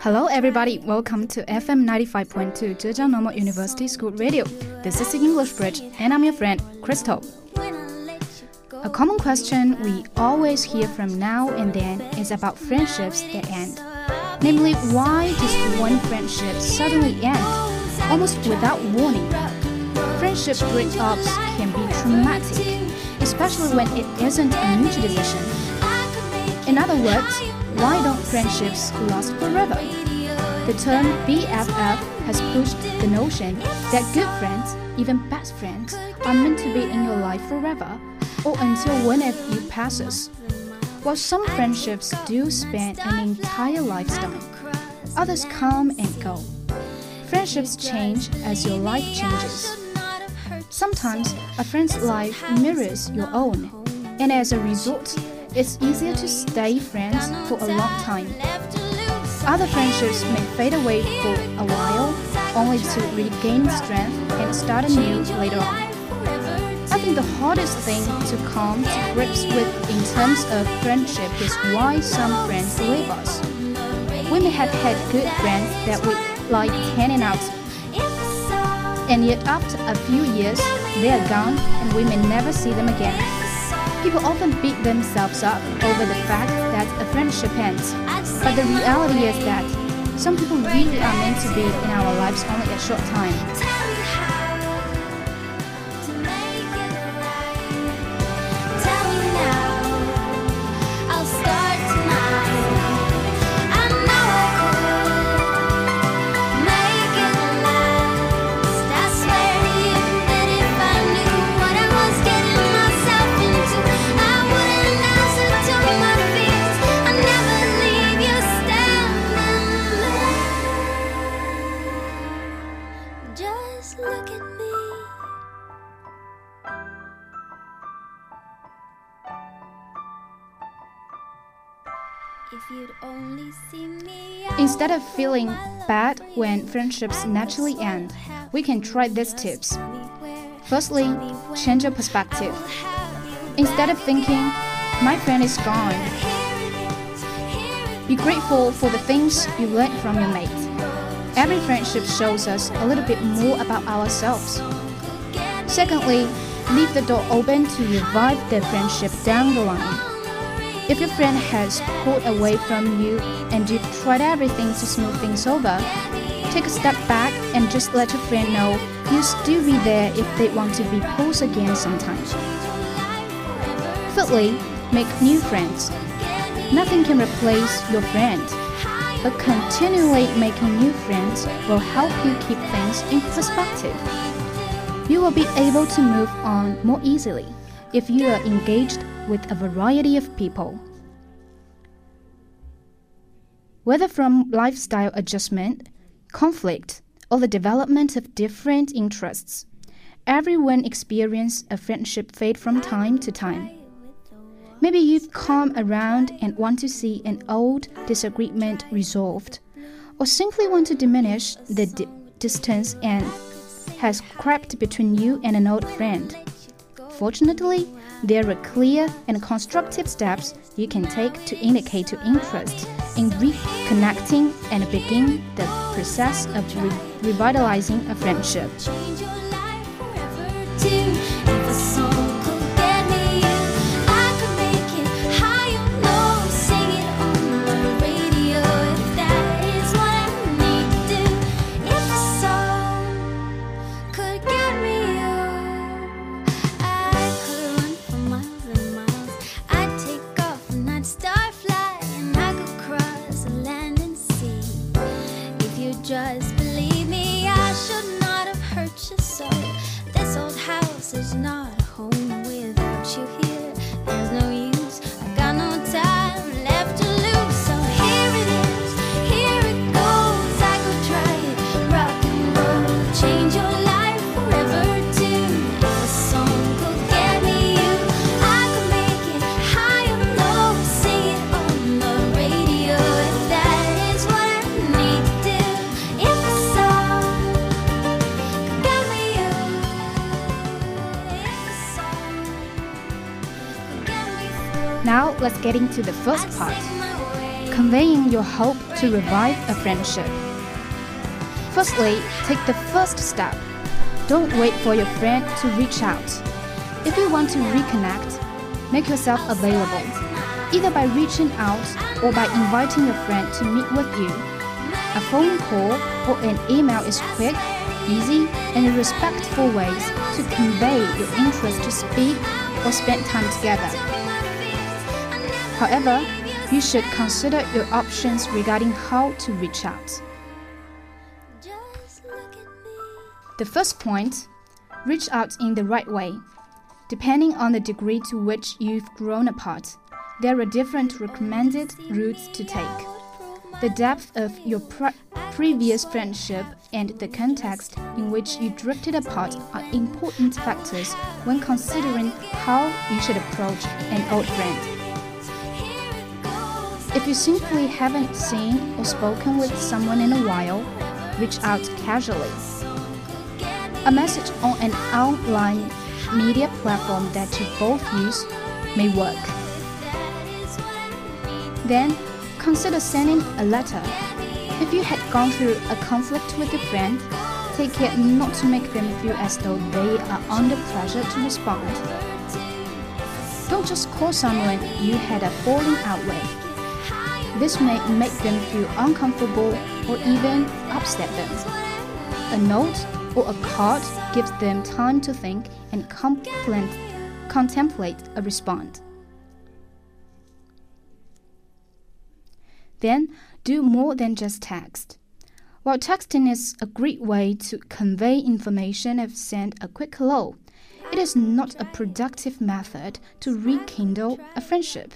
Hello, everybody. Welcome to FM 95.2 Zhejiang Normal University School Radio. This is the English Bridge, and I'm your friend, Crystal. A common question we always hear from now and then is about friendships that end. Namely, why does one friendship suddenly end, almost without warning? Friendship breakups can be traumatic, especially when it isn't a mutual decision. In other words, why don't friendships last forever? The term BFF has pushed the notion that good friends, even best friends, are meant to be in your life forever or until one of you passes. While some friendships do span an entire lifetime, others come and go. Friendships change as your life changes. Sometimes a friend's life mirrors your own, and as a result, it's easier to stay friends for a long time. Other friendships may fade away for a while, only to regain strength and start anew later on. I think the hardest thing to come to grips with in terms of friendship is why some friends leave us. We may have had good friends that we like hanging out, and yet after a few years, they are gone and we may never see them again. People often beat themselves up over the fact that a friendship ends, but the reality is that some people really are meant to be in our lives only a short time. Instead of feeling bad when friendships naturally end, we can try these tips. Firstly, change your perspective. Instead of thinking, my friend is gone, be grateful for the things you learned from your mate. Every friendship shows us a little bit more about ourselves. Secondly, leave the door open to revive the friendship down the line. If your friend has pulled away from you and you've tried everything to smooth things over, take a step back and just let your friend know you'll still be there if they want to be close again sometime. Thirdly, make new friends. Nothing can replace your friend, but continually making new friends will help you keep things in perspective. You will be able to move on more easily if you are engaged with a variety of people. Whether from lifestyle adjustment, conflict, or the development of different interests, everyone experiences a friendship fade from time to time. Maybe you've come around and want to see an old disagreement resolved, or simply want to diminish the di distance and has crept between you and an old friend. Fortunately, there are clear and constructive steps you can take to indicate your interest in reconnecting and begin the process of re revitalizing a friendship. Let's get into the first part conveying your hope to revive a friendship. Firstly, take the first step. Don't wait for your friend to reach out. If you want to reconnect, make yourself available, either by reaching out or by inviting your friend to meet with you. A phone call or an email is quick, easy, and respectful ways to convey your interest to speak or spend time together. However, you should consider your options regarding how to reach out. The first point reach out in the right way. Depending on the degree to which you've grown apart, there are different recommended routes to take. The depth of your pre previous friendship and the context in which you drifted apart are important factors when considering how you should approach an old friend. If you simply haven't seen or spoken with someone in a while, reach out casually. A message on an online media platform that you both use may work. Then, consider sending a letter. If you had gone through a conflict with your friend, take care not to make them feel as though they are under pressure to respond. Don't just call someone you had a falling out with. This may make them feel uncomfortable or even upset them. A note or a card gives them time to think and contemplate a response. Then, do more than just text. While texting is a great way to convey information and send a quick hello, it is not a productive method to rekindle a friendship.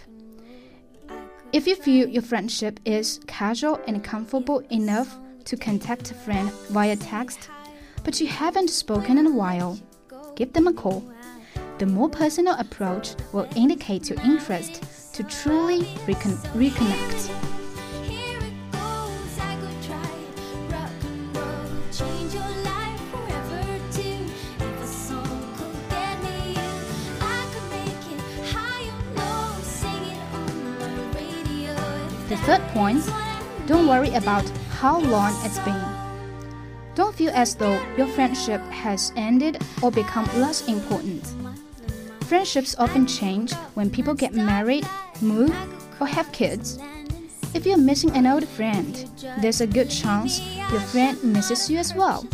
If you feel your friendship is casual and comfortable enough to contact a friend via text, but you haven't spoken in a while, give them a call. The more personal approach will indicate your interest to truly recon reconnect. Third point don't worry about how long it's been. Don't feel as though your friendship has ended or become less important. Friendships often change when people get married, move, or have kids. If you're missing an old friend, there's a good chance your friend misses you as well.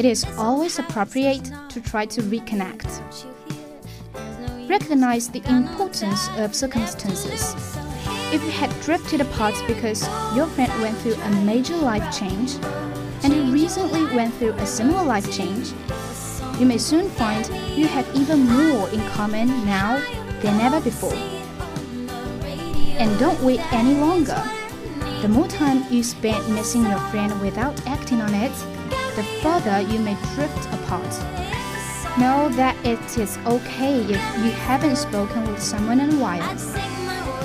It is always appropriate to try to reconnect. Recognize the importance of circumstances if you had drifted apart because your friend went through a major life change, and you recently went through a similar life change, you may soon find you have even more in common now than ever before. And don't wait any longer. The more time you spend missing your friend without acting on it, the further you may drift apart. Know that it is okay if you haven't spoken with someone in a while.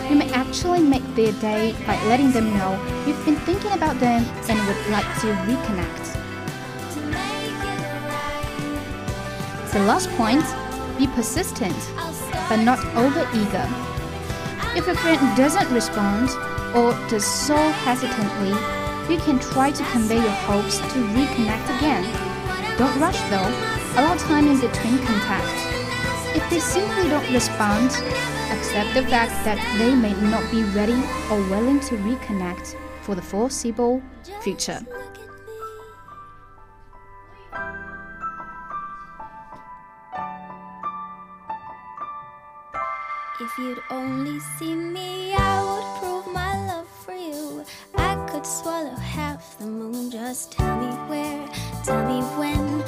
You may actually make their day by letting them know you've been thinking about them and would like to reconnect. The last point be persistent, but not over eager. If your friend doesn't respond or does so hesitantly, you can try to convey your hopes to reconnect again. Don't rush though, allow time in between contact. If they simply don't respond, accept the fact that they may not be ready or willing to reconnect for the foreseeable future. If you'd only see me, I would prove my love for you. I could swallow half the moon. Just tell me where, tell me when.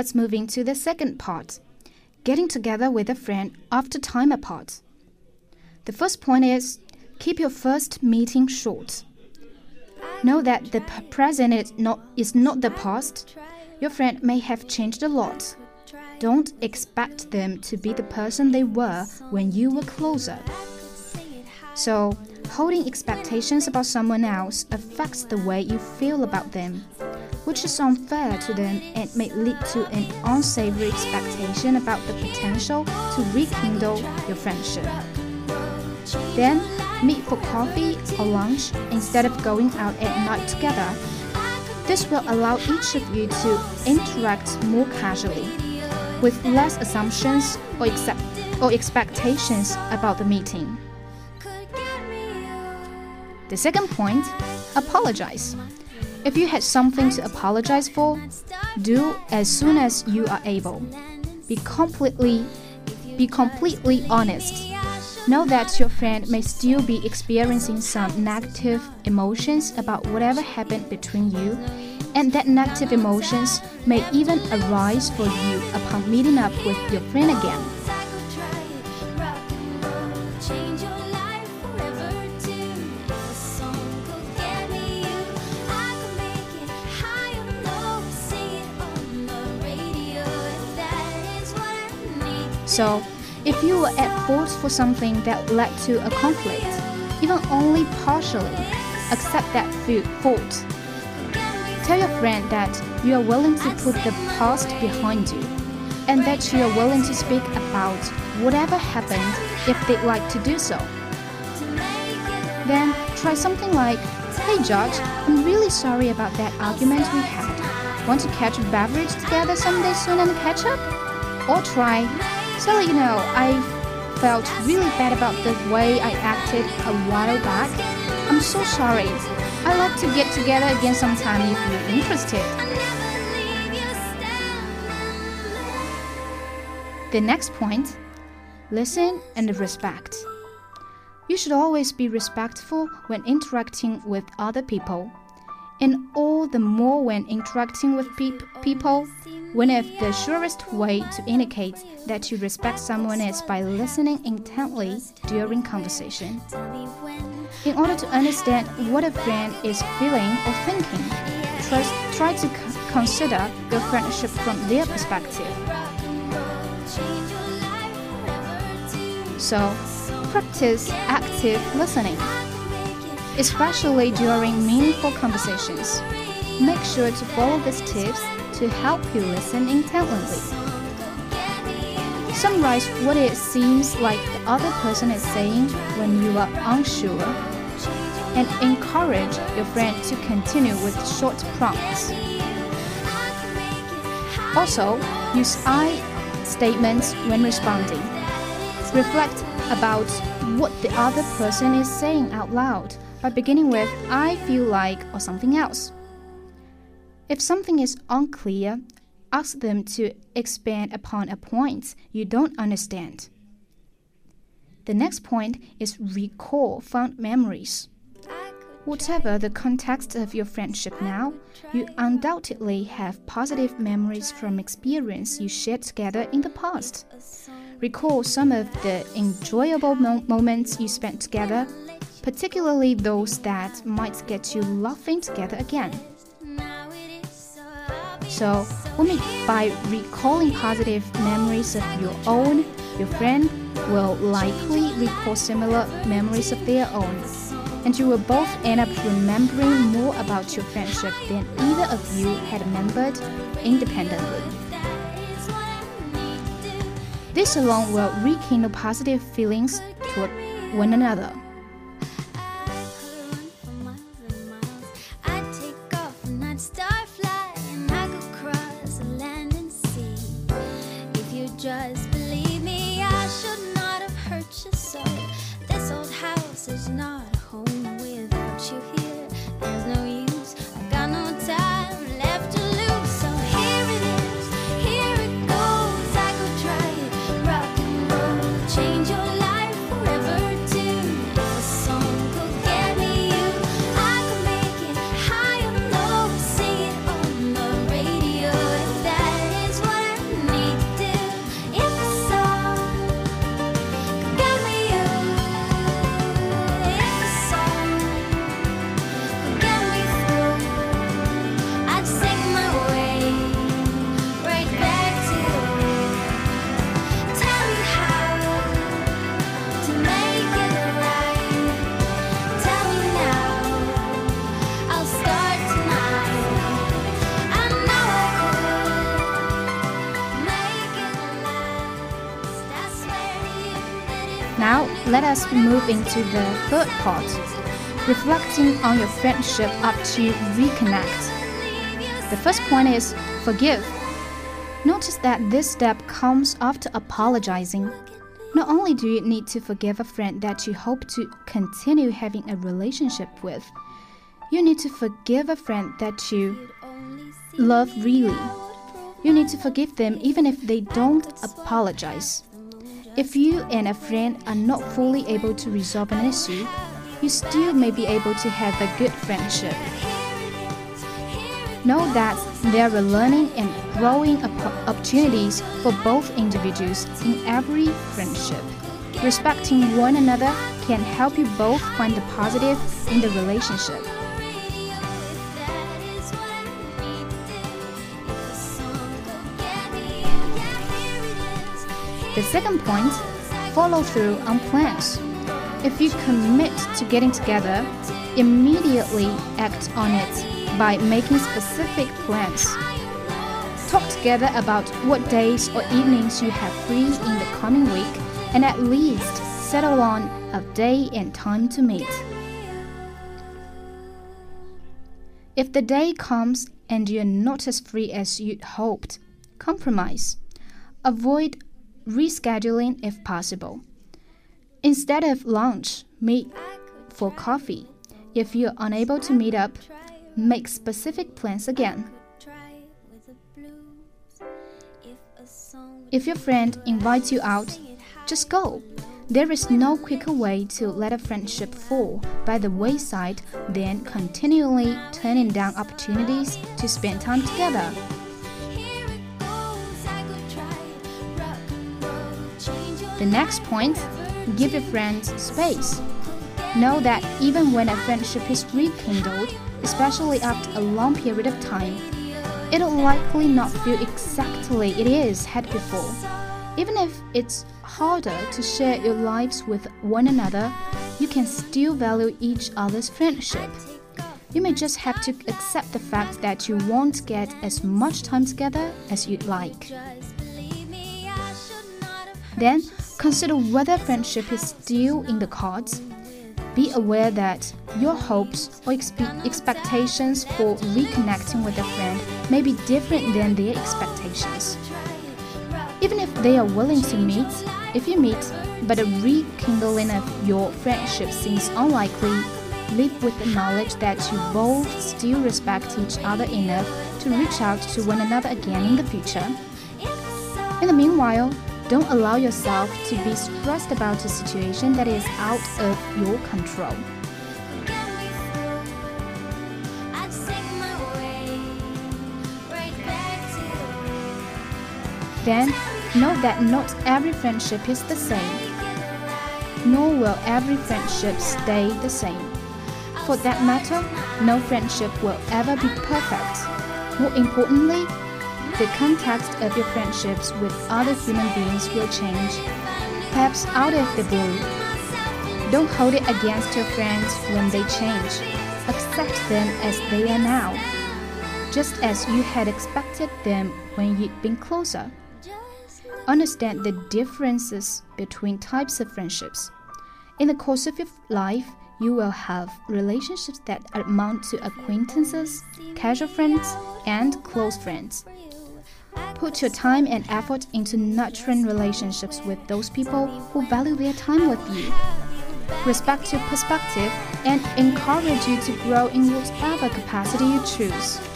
Let's move into the second part getting together with a friend after time apart. The first point is keep your first meeting short. Know that the present is not, is not the past. Your friend may have changed a lot. Don't expect them to be the person they were when you were closer. So, holding expectations about someone else affects the way you feel about them, which is unfair to them and may lead to an unsavory expectation about the potential to rekindle your friendship. Then, meet for coffee or lunch instead of going out at night together. This will allow each of you to interact more casually, with less assumptions or, accept, or expectations about the meeting. The second point apologize. If you had something to apologize for, do as soon as you are able. Be completely be completely honest Know that your friend may still be experiencing some negative emotions about whatever happened between you, and that negative emotions may even arise for you upon meeting up with your friend again. So, if you were at fault for something that led to a conflict, even only partially, accept that fault. Tell your friend that you are willing to put the past behind you and that you are willing to speak about whatever happened if they'd like to do so. Then try something like, Hey George, I'm really sorry about that argument we had. Want to catch a beverage together someday soon and catch up? Or try, so, you know, I felt really bad about the way I acted a while back. I'm so sorry. I'd like to get together again sometime if you're interested. The next point listen and respect. You should always be respectful when interacting with other people, and all the more when interacting with pe people one of the surest way to indicate that you respect someone is by listening intently during conversation. In order to understand what a friend is feeling or thinking, first try to consider your friendship from their perspective. So, practice active listening, especially during meaningful conversations. Make sure to follow these tips to help you listen intently. Summarize what it seems like the other person is saying when you are unsure, and encourage your friend to continue with short prompts. Also, use I statements when responding. Reflect about what the other person is saying out loud by beginning with I feel like or something else. If something is unclear, ask them to expand upon a point you don't understand. The next point is recall fond memories. Whatever the context of your friendship now, you undoubtedly have positive memories from experience you shared together in the past. Recall some of the enjoyable mo moments you spent together, particularly those that might get you laughing together again. So, only by recalling positive memories of your own, your friend will likely recall similar memories of their own. And you will both end up remembering more about your friendship than either of you had remembered independently. This alone will rekindle positive feelings toward one another. Now, let us move into the third part reflecting on your friendship up to reconnect. The first point is forgive. Notice that this step comes after apologizing. Not only do you need to forgive a friend that you hope to continue having a relationship with, you need to forgive a friend that you love really. You need to forgive them even if they don't apologize. If you and a friend are not fully able to resolve an issue, you still may be able to have a good friendship. Know that there are learning and growing opportunities for both individuals in every friendship. Respecting one another can help you both find the positive in the relationship. The second point follow through on plans. If you commit to getting together, immediately act on it by making specific plans. Talk together about what days or evenings you have free in the coming week and at least settle on a day and time to meet. If the day comes and you're not as free as you'd hoped, compromise. Avoid rescheduling if possible. Instead of lunch, meet for coffee. If you're unable to meet up, make specific plans again. If your friend invites you out, just go. There is no quicker way to let a friendship fall by the wayside than continually turning down opportunities to spend time together. The next point give your friends space. Know that even when a friendship is rekindled, especially after a long period of time, it'll likely not feel exactly it is had before. Even if it's harder to share your lives with one another, you can still value each other's friendship. You may just have to accept the fact that you won't get as much time together as you'd like. Then, Consider whether friendship is still in the cards. Be aware that your hopes or expe expectations for reconnecting with a friend may be different than their expectations. Even if they are willing to meet, if you meet, but a rekindling of your friendship seems unlikely, live with the knowledge that you both still respect each other enough to reach out to one another again in the future. In the meanwhile, don't allow yourself to be stressed about a situation that is out of your control. Then, know that not every friendship is the same, nor will every friendship stay the same. For that matter, no friendship will ever be perfect. More importantly, the context of your friendships with other human beings will change, perhaps out of the blue. Don't hold it against your friends when they change. Accept them as they are now, just as you had expected them when you'd been closer. Understand the differences between types of friendships. In the course of your life, you will have relationships that amount to acquaintances, casual friends, and close friends. Put your time and effort into nurturing relationships with those people who value their time with you. Respect your perspective and encourage you to grow in whatever capacity you choose.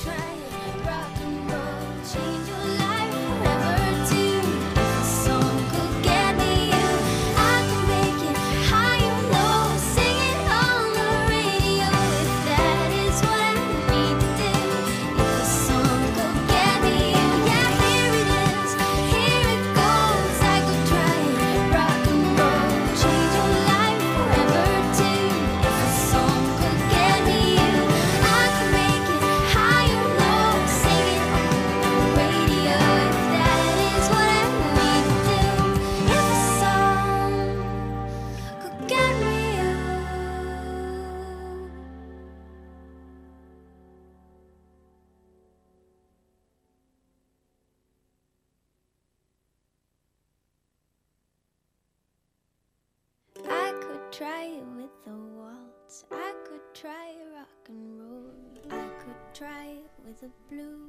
the waltz. I could try rock and roll. I could try with a blue.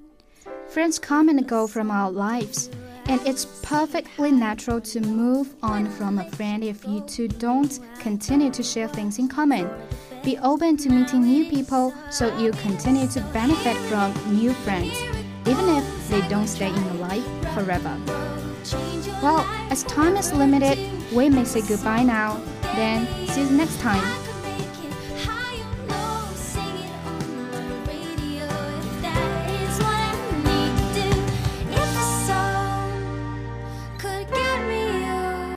Friends come and go from our lives, and it's perfectly natural to move on from a friend if you two don't continue to share things in common. Be open to meeting new people so you continue to benefit from new friends, even if they don't stay in your life forever. Well, as time is limited, we may say goodbye now. Then, see you next time.